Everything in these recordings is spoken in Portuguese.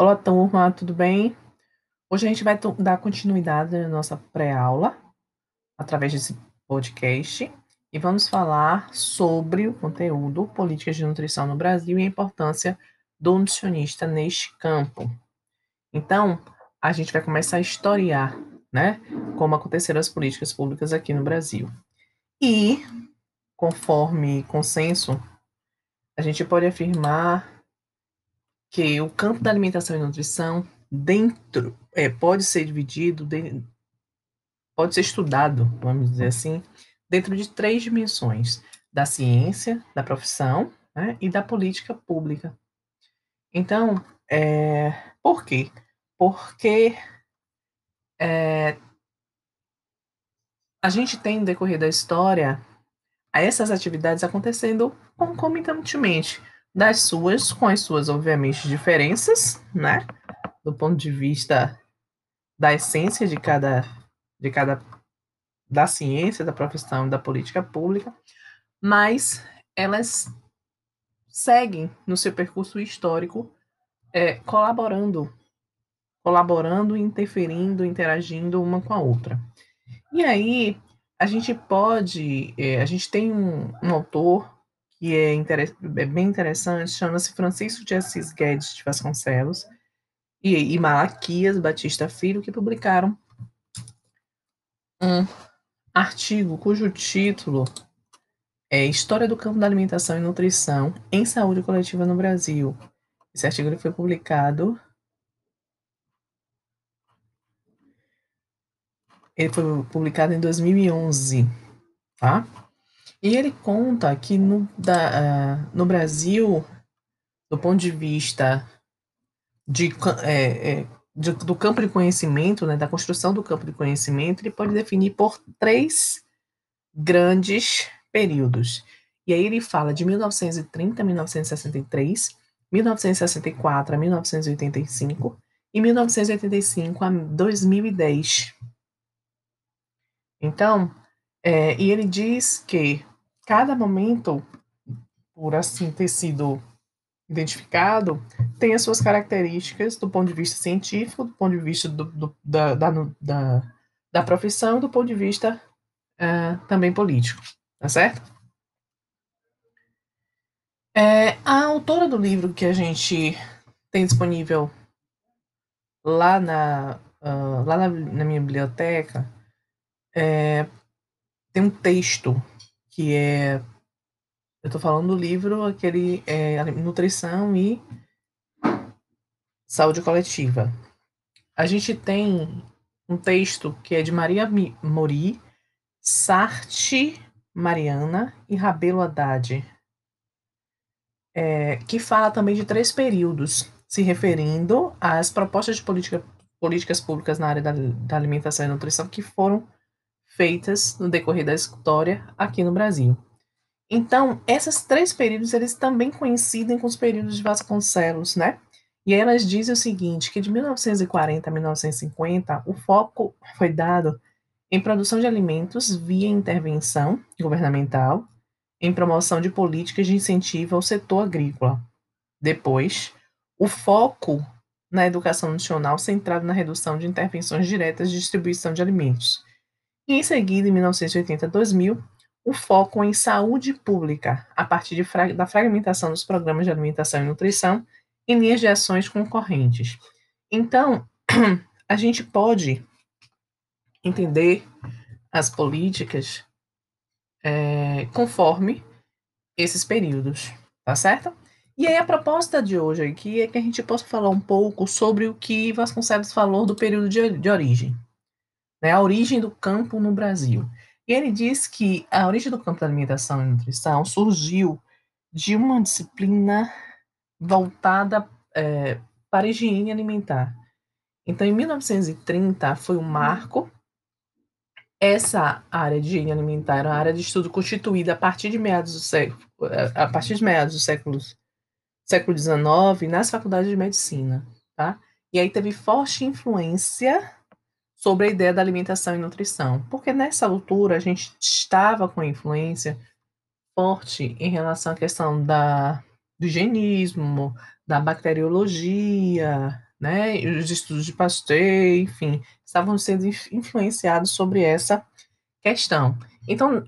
Olá, turma, tudo bem? Hoje a gente vai dar continuidade na nossa pré-aula através desse podcast e vamos falar sobre o conteúdo Políticas de Nutrição no Brasil e a importância do nutricionista neste campo. Então, a gente vai começar a historiar, né, como aconteceram as políticas públicas aqui no Brasil. E, conforme consenso, a gente pode afirmar que o campo da alimentação e nutrição dentro é, pode ser dividido, de, pode ser estudado, vamos dizer assim, dentro de três dimensões: da ciência, da profissão né, e da política pública. Então, é, por quê? Porque é, a gente tem no decorrer da história essas atividades acontecendo concomitantemente das suas, com as suas, obviamente, diferenças, né? Do ponto de vista da essência de cada, de cada, da ciência, da profissão, da política pública, mas elas seguem no seu percurso histórico, é, colaborando, colaborando, interferindo, interagindo uma com a outra. E aí a gente pode, é, a gente tem um, um autor que é, é bem interessante, chama-se Francisco de Assis Guedes de Vasconcelos e, e Malaquias Batista Filho, que publicaram um artigo cujo título é História do campo da alimentação e nutrição em saúde coletiva no Brasil. Esse artigo foi publicado ele foi publicado em 2011, tá? E ele conta que no, da, uh, no Brasil, do ponto de vista de, é, é, de, do campo de conhecimento, né, da construção do campo de conhecimento, ele pode definir por três grandes períodos. E aí ele fala de 1930 a 1963, 1964 a 1985 e 1985 a 2010. Então, é, e ele diz que cada momento, por assim ter sido identificado, tem as suas características do ponto de vista científico, do ponto de vista do, do, da, da, da, da, profissão, do ponto de vista uh, também político, tá certo? É, a autora do livro que a gente tem disponível lá na, uh, lá na, na minha biblioteca é, tem um texto que é. Eu estou falando do livro, aquele é, Nutrição e Saúde Coletiva. A gente tem um texto que é de Maria Mori, Sarti Mariana e Rabelo Haddad, é, que fala também de três períodos, se referindo às propostas de política, políticas públicas na área da, da alimentação e nutrição que foram feitas no decorrer da história aqui no Brasil. Então, esses três períodos, eles também coincidem com os períodos de Vasconcelos, né? E elas dizem o seguinte, que de 1940 a 1950, o foco foi dado em produção de alimentos via intervenção governamental, em promoção de políticas de incentivo ao setor agrícola. Depois, o foco na educação nacional centrado na redução de intervenções diretas de distribuição de alimentos, e em seguida, em 1980 a 2000, o foco em saúde pública, a partir fra da fragmentação dos programas de alimentação e nutrição em linhas de ações concorrentes. Então, a gente pode entender as políticas é, conforme esses períodos, tá certo? E aí a proposta de hoje aqui é que a gente possa falar um pouco sobre o que Vasconcelos falou do período de, de origem, né, a origem do campo no Brasil. E ele diz que a origem do campo da alimentação e nutrição surgiu de uma disciplina voltada é, para a higiene alimentar. Então, em 1930, foi um marco. Essa área de higiene alimentar era uma área de estudo constituída a partir de meados do século, a partir de meados do século, século XIX nas faculdades de medicina, tá? E aí teve forte influência sobre a ideia da alimentação e nutrição, porque nessa altura a gente estava com influência forte em relação à questão da, do higienismo, da bacteriologia, né? Os estudos de Pasteur, enfim, estavam sendo influenciados sobre essa questão. Então,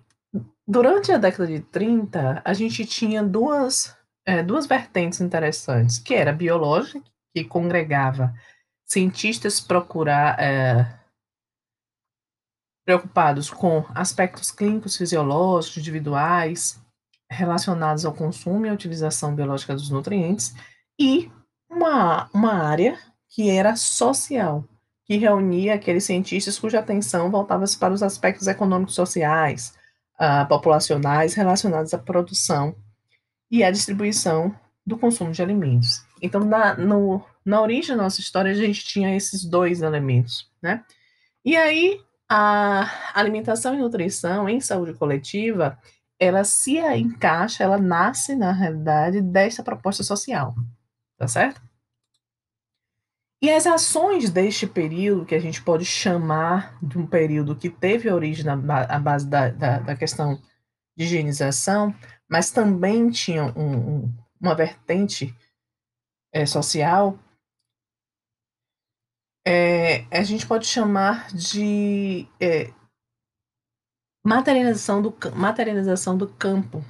durante a década de 30, a gente tinha duas, é, duas vertentes interessantes, que era a biológica, que congregava cientistas procurar é, preocupados com aspectos clínicos, fisiológicos, individuais, relacionados ao consumo e à utilização biológica dos nutrientes, e uma, uma área que era social, que reunia aqueles cientistas cuja atenção voltava-se para os aspectos econômicos sociais, uh, populacionais relacionados à produção e à distribuição do consumo de alimentos. Então, na, no, na origem da nossa história, a gente tinha esses dois elementos, né? E aí, a alimentação e nutrição em saúde coletiva, ela se encaixa, ela nasce, na realidade, desta proposta social, tá certo? E as ações deste período, que a gente pode chamar de um período que teve origem na base da, da, da questão de higienização, mas também tinha um, um, uma vertente é, social, é, a gente pode chamar de é, materialização, do, materialização do campo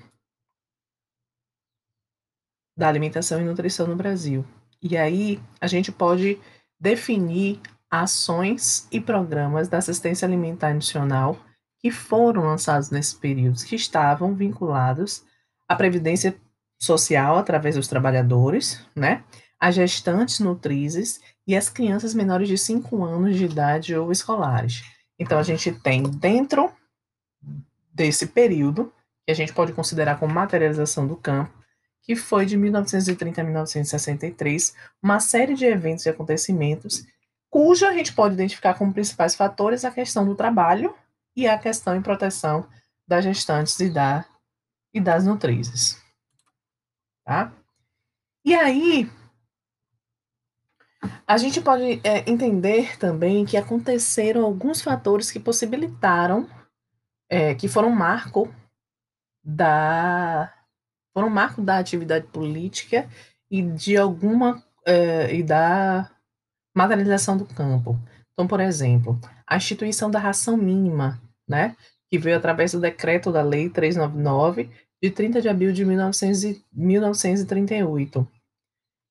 da alimentação e nutrição no Brasil. E aí a gente pode definir ações e programas da assistência alimentar nacional que foram lançados nesse período, que estavam vinculados à previdência social através dos trabalhadores, né? As gestantes nutrizes e as crianças menores de 5 anos de idade ou escolares. Então, a gente tem dentro desse período, que a gente pode considerar como materialização do campo, que foi de 1930 a 1963, uma série de eventos e acontecimentos, cuja a gente pode identificar como principais fatores a questão do trabalho e a questão em proteção das gestantes e, da, e das nutrizes. Tá? E aí, a gente pode é, entender também que aconteceram alguns fatores que possibilitaram, é, que foram marco da foram marco da atividade política e de alguma é, e da materialização do campo. Então, por exemplo, a instituição da ração mínima, né, que veio através do decreto da Lei 399 de 30 de abril de 1900, 1938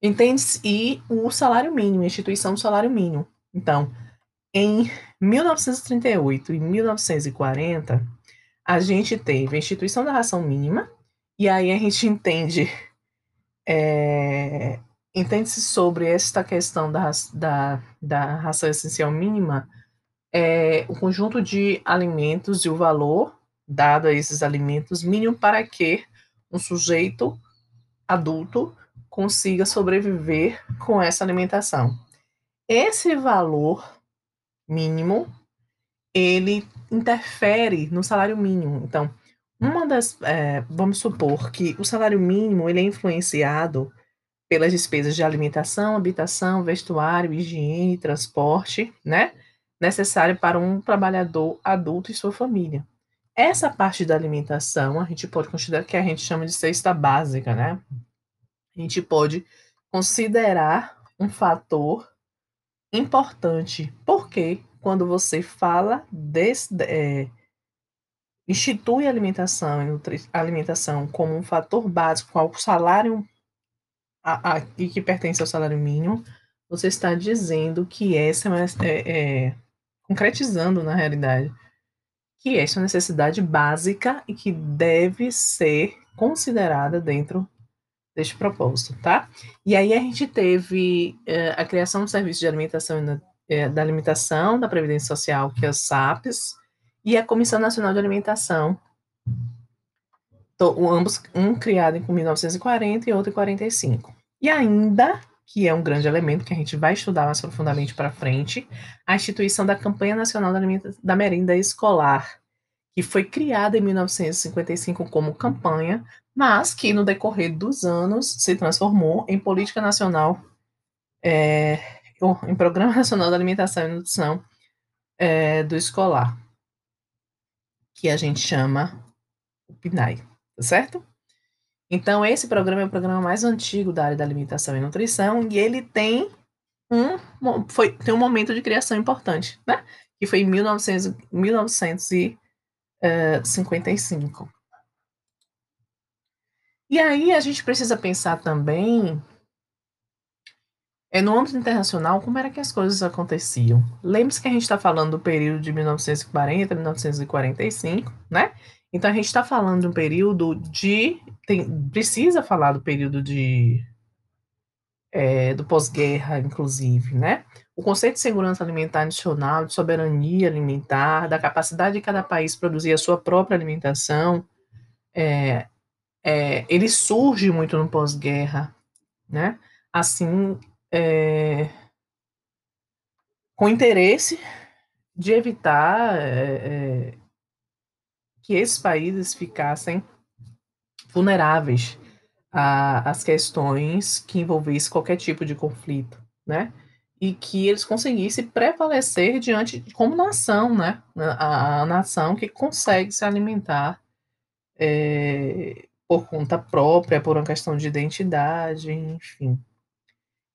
Entende-se? E o salário mínimo, a instituição do salário mínimo. Então, em 1938 e 1940, a gente teve a instituição da ração mínima, e aí a gente entende. É, Entende-se sobre esta questão da, da, da ração essencial mínima, é, o conjunto de alimentos e o valor dado a esses alimentos mínimo para que um sujeito adulto consiga sobreviver com essa alimentação. Esse valor mínimo, ele interfere no salário mínimo. Então, uma das, é, vamos supor que o salário mínimo ele é influenciado pelas despesas de alimentação, habitação, vestuário, higiene, transporte, né? Necessário para um trabalhador adulto e sua família. Essa parte da alimentação a gente pode considerar que a gente chama de cesta básica, né? A gente pode considerar um fator importante, porque quando você fala desse, é, institui alimentação alimentação como um fator básico ao salário a, a, e que pertence ao salário mínimo, você está dizendo que essa é, é, é concretizando na realidade que essa é uma necessidade básica e que deve ser considerada dentro deste propósito, tá? E aí a gente teve é, a criação do Serviço de Alimentação é, da Alimentação da Previdência Social, que é o SAPES, e a Comissão Nacional de Alimentação, to, ambos, um criado em 1940 e outro em 45. E ainda, que é um grande elemento que a gente vai estudar mais profundamente para frente, a instituição da Campanha Nacional da, da Merenda Escolar, que foi criada em 1955 como campanha mas que no decorrer dos anos se transformou em política nacional, é, em Programa Nacional da Alimentação e Nutrição é, do Escolar, que a gente chama o PNAE, tá certo? Então, esse programa é o programa mais antigo da área da alimentação e nutrição, e ele tem um, foi, tem um momento de criação importante, né? Que foi em 1900, 1955. E aí a gente precisa pensar também é, no âmbito internacional, como era que as coisas aconteciam? Lembre-se que a gente está falando do período de 1940 a 1945, né? Então a gente está falando de um período de. Tem, precisa falar do período de. É, do pós-guerra, inclusive, né? O conceito de segurança alimentar nacional, de soberania alimentar, da capacidade de cada país produzir a sua própria alimentação, é, é, ele surge muito no pós-guerra, né? Assim, é, com interesse de evitar é, que esses países ficassem vulneráveis às questões que envolvessem qualquer tipo de conflito, né? E que eles conseguissem prevalecer diante como nação, né? A, a nação que consegue se alimentar é, por conta própria, por uma questão de identidade, enfim.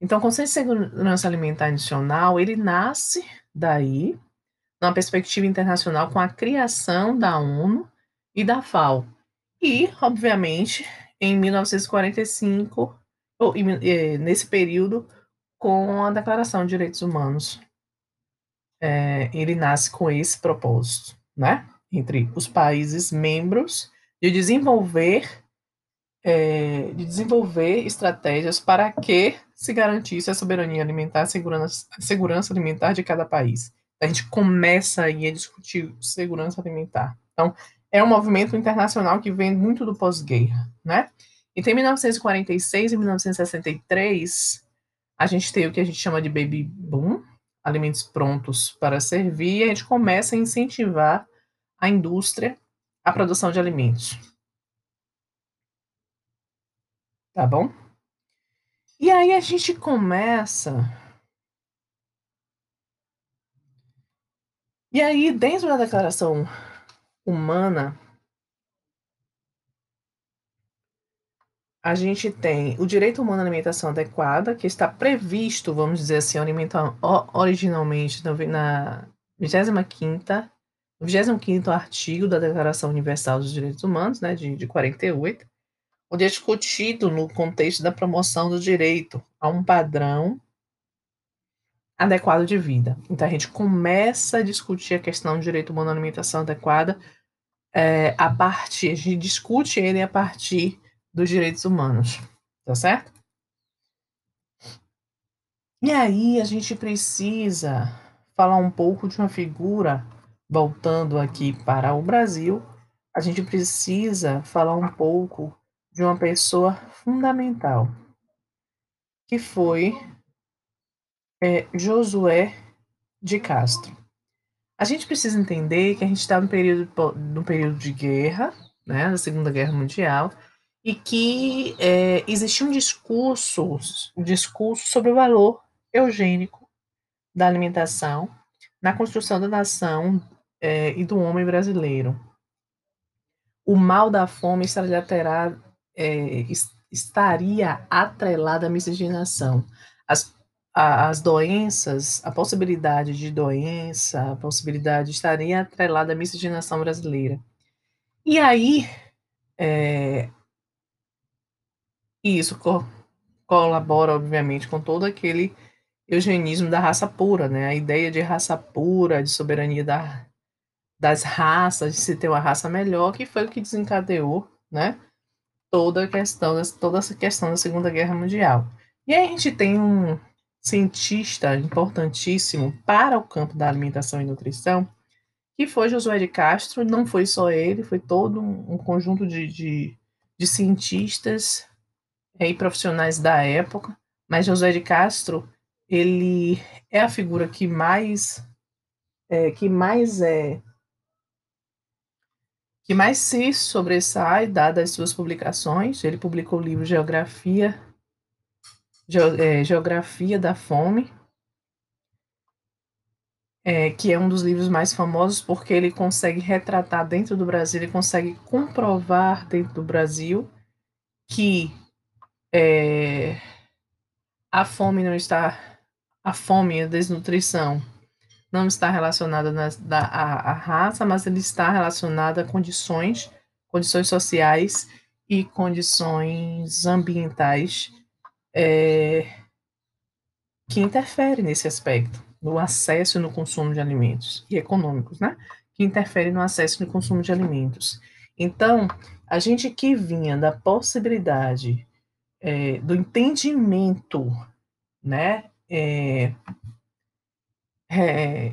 Então, o Conselho de Segurança Alimentar Nacional, ele nasce daí, numa perspectiva internacional, com a criação da ONU e da FAO. E, obviamente, em 1945, ou, nesse período, com a Declaração de Direitos Humanos. É, ele nasce com esse propósito, né? Entre os países membros, de desenvolver é, de desenvolver estratégias para que se garantisse a soberania alimentar, a segurança, a segurança alimentar de cada país. A gente começa aí a discutir segurança alimentar. Então, é um movimento internacional que vem muito do pós-guerra, né? Então, em 1946 e 1963, a gente tem o que a gente chama de baby boom, alimentos prontos para servir, e a gente começa a incentivar a indústria a produção de alimentos. Tá bom? E aí a gente começa. E aí, dentro da declaração humana, a gente tem o direito humano à alimentação adequada, que está previsto, vamos dizer assim, originalmente na 25ª, 25 artigo da Declaração Universal dos Direitos Humanos, né, de, de 48, é discutido no contexto da promoção do direito a um padrão adequado de vida. Então a gente começa a discutir a questão do direito humano à alimentação adequada é, a partir, a gente discute ele a partir dos direitos humanos, tá certo? E aí a gente precisa falar um pouco de uma figura, voltando aqui para o Brasil, a gente precisa falar um pouco de uma pessoa fundamental, que foi é, Josué de Castro. A gente precisa entender que a gente está no período, período de guerra, né, da Segunda Guerra Mundial, e que é, existia um discurso, um discurso sobre o valor eugênico da alimentação na construção da nação é, e do homem brasileiro. O mal da fome estaria é, estaria atrelada à miscigenação. As, a, as doenças, a possibilidade de doença, a possibilidade estaria atrelada à miscigenação brasileira. E aí, é, isso co colabora, obviamente, com todo aquele eugenismo da raça pura, né? A ideia de raça pura, de soberania da, das raças, de se ter uma raça melhor, que foi o que desencadeou, né? Toda a questão, toda essa questão da Segunda Guerra Mundial. E aí a gente tem um cientista importantíssimo para o campo da alimentação e nutrição, que foi Josué de Castro. Não foi só ele, foi todo um, conjunto de, de, de cientistas e profissionais da época. Mas Josué de Castro, ele é a figura que mais é, que mais é que mais se sobressai, dadas as suas publicações. Ele publicou o livro Geografia, Ge é, Geografia da Fome, é, que é um dos livros mais famosos porque ele consegue retratar dentro do Brasil, ele consegue comprovar dentro do Brasil que é, a fome não está a fome a desnutrição não está relacionada a raça, mas ele está relacionado a condições, condições sociais e condições ambientais é, que interferem nesse aspecto, no acesso e no consumo de alimentos, e econômicos, né? Que interferem no acesso e no consumo de alimentos. Então, a gente que vinha da possibilidade é, do entendimento, né? É, é,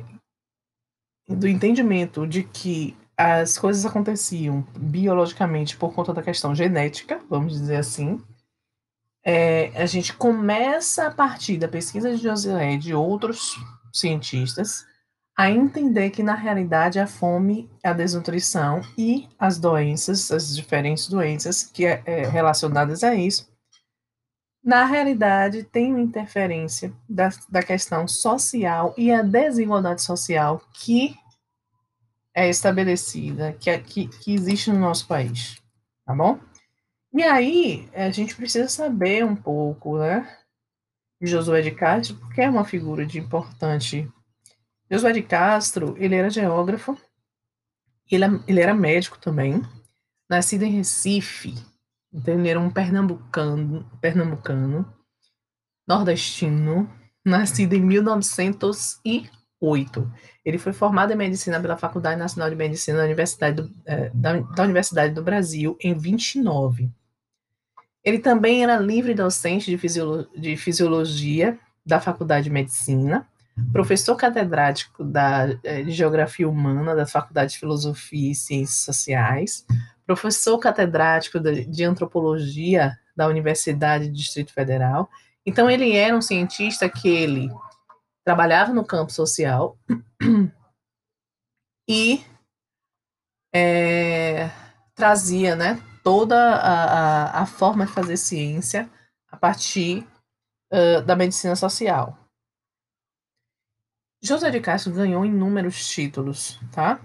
do entendimento de que as coisas aconteciam biologicamente por conta da questão genética, vamos dizer assim, é, a gente começa a partir da pesquisa de José e de outros cientistas a entender que na realidade a fome, a desnutrição e as doenças, as diferentes doenças que é, é relacionadas a isso, na realidade tem uma interferência da, da questão social e a desigualdade social que é estabelecida, que, é, que, que existe no nosso país, tá bom? E aí, a gente precisa saber um pouco, né, de Josué de Castro, porque é uma figura de importante. Josué de Castro, ele era geógrafo, ele, ele era médico também, nascido em Recife, ele era um pernambucano, pernambucano, nordestino, nascido em 1908. Ele foi formado em medicina pela Faculdade Nacional de Medicina da Universidade do, eh, da, da Universidade do Brasil em 29. Ele também era livre docente de, fisiolo de fisiologia da Faculdade de Medicina, professor catedrático da, eh, de Geografia Humana da Faculdade de Filosofia e Ciências Sociais, professor catedrático de, Antropologia da Universidade do Distrito Federal. Então, ele era um cientista que ele trabalhava no campo social e é, trazia, né, toda a, a, a, forma de fazer ciência a partir uh, da medicina social. José de Castro ganhou inúmeros títulos, tá?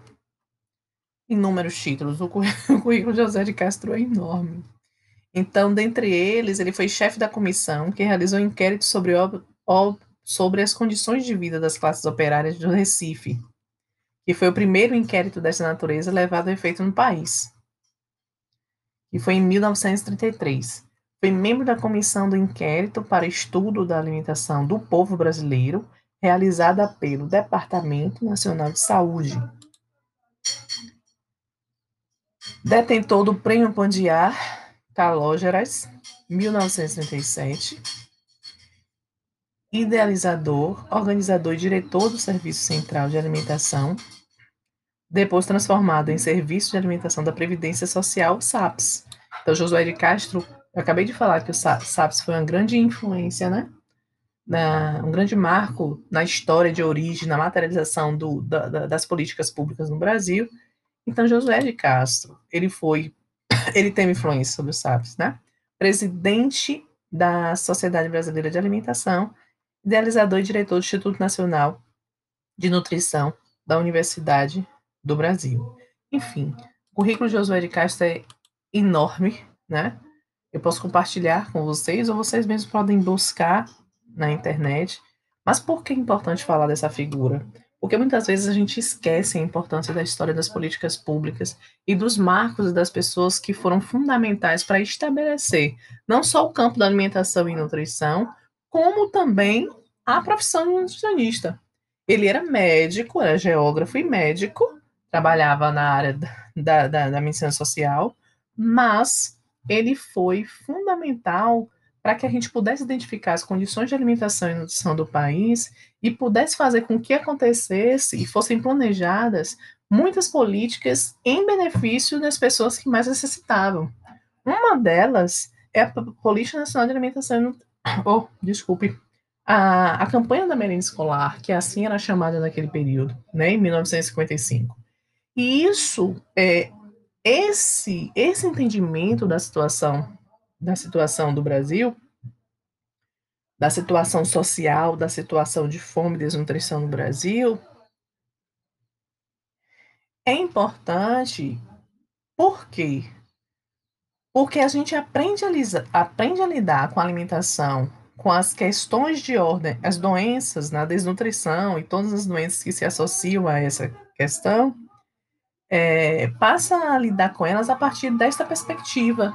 Inúmeros títulos. O currículo de José de Castro é enorme. Então, dentre eles, ele foi chefe da comissão que realizou um inquérito sobre, sobre as condições de vida das classes operárias do Recife, que foi o primeiro inquérito dessa natureza levado a efeito no país que foi em 1933. Foi membro da comissão do inquérito para estudo da alimentação do povo brasileiro, realizada pelo Departamento Nacional de Saúde. Detentor do Prêmio Pandiar Calógeras, 1937. Idealizador, organizador e diretor do Serviço Central de Alimentação depois transformado em Serviço de Alimentação da Previdência Social, SAPS. Então, Josué de Castro, eu acabei de falar que o SAPS foi uma grande influência, né? Na, um grande marco na história de origem, na materialização do, da, da, das políticas públicas no Brasil. Então, Josué de Castro, ele foi, ele teve influência sobre o SAPS, né? Presidente da Sociedade Brasileira de Alimentação, idealizador e diretor do Instituto Nacional de Nutrição da Universidade do Brasil. Enfim, o currículo de Josué de Castro é enorme, né? Eu posso compartilhar com vocês, ou vocês mesmos podem buscar na internet. Mas por que é importante falar dessa figura? Porque muitas vezes a gente esquece a importância da história das políticas públicas e dos marcos das pessoas que foram fundamentais para estabelecer não só o campo da alimentação e nutrição, como também a profissão de nutricionista. Ele era médico, era geógrafo e médico, trabalhava na área da, da, da medicina social, mas ele foi fundamental para que a gente pudesse identificar as condições de alimentação e nutrição do país e pudesse fazer com que acontecesse e fossem planejadas muitas políticas em benefício das pessoas que mais necessitavam. Uma delas é a Política Nacional de Alimentação e Oh, desculpe. A, a campanha da merenda escolar, que assim era chamada naquele período, né, em 1955. E isso, é, esse, esse entendimento da situação, da situação do Brasil, da situação social, da situação de fome e desnutrição no Brasil, é importante. Por quê? Porque a gente aprende a, lisa, aprende a lidar com a alimentação com as questões de ordem, as doenças, na desnutrição e todas as doenças que se associam a essa questão, é, passa a lidar com elas a partir desta perspectiva.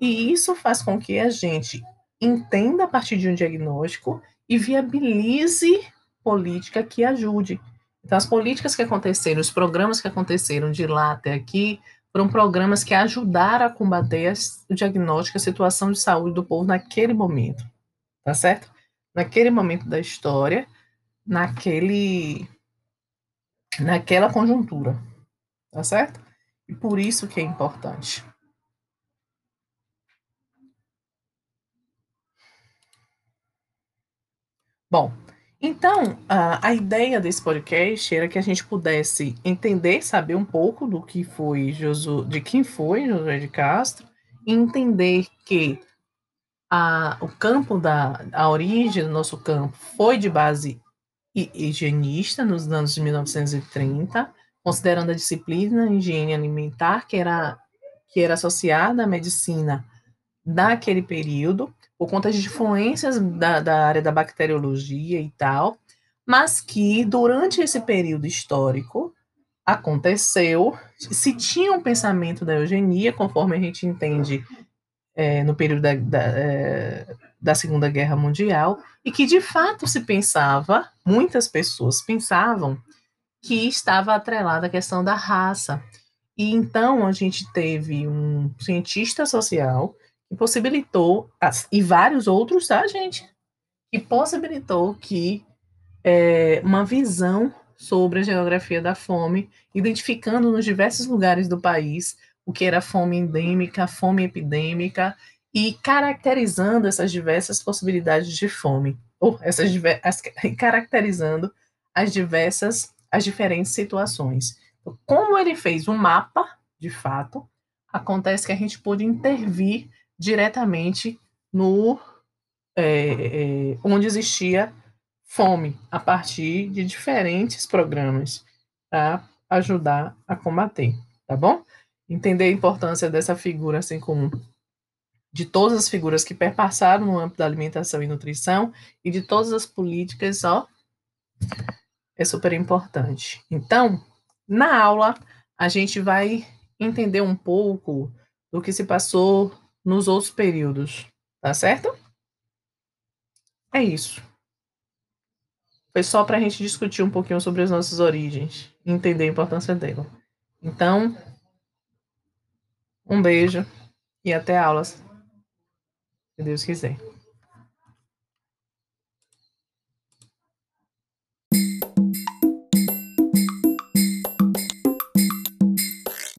E isso faz com que a gente entenda a partir de um diagnóstico e viabilize política que ajude. Então, as políticas que aconteceram, os programas que aconteceram de lá até aqui, foram programas que ajudaram a combater o diagnóstico, a situação de saúde do povo naquele momento, tá certo? Naquele momento da história, naquele, naquela conjuntura, tá certo? E por isso que é importante. Bom, então, a, a ideia desse podcast era que a gente pudesse entender, saber um pouco do que foi Josu, de quem foi Josué de Castro, e entender que a, o campo da a origem do nosso campo foi de base higienista nos anos de 1930, considerando a disciplina higiene alimentar que era que era associada à medicina daquele período por conta de influências da, da área da bacteriologia e tal, mas que durante esse período histórico aconteceu, se tinha um pensamento da eugenia, conforme a gente entende é, no período da, da, é, da, Segunda Guerra Mundial, e que de fato se pensava, muitas pessoas pensavam, que estava atrelada a questão da raça. E então a gente teve um cientista social que possibilitou, e vários outros, tá, gente? Que possibilitou que é, uma visão sobre a geografia da fome, identificando nos diversos lugares do país o que era fome endêmica, fome epidêmica, e caracterizando essas diversas possibilidades de fome, ou essas as, caracterizando as diversas, as diferentes situações. Então, como ele fez um mapa, de fato, acontece que a gente pôde intervir diretamente no é, é, onde existia fome a partir de diferentes programas para ajudar a combater, tá bom? Entender a importância dessa figura, assim como de todas as figuras que perpassaram no âmbito da alimentação e nutrição e de todas as políticas, ó, é super importante. Então, na aula, a gente vai entender um pouco do que se passou nos outros períodos, tá certo? É isso. Foi só para a gente discutir um pouquinho sobre as nossas origens, entender a importância dela. Então, um beijo e até aulas, se Deus quiser.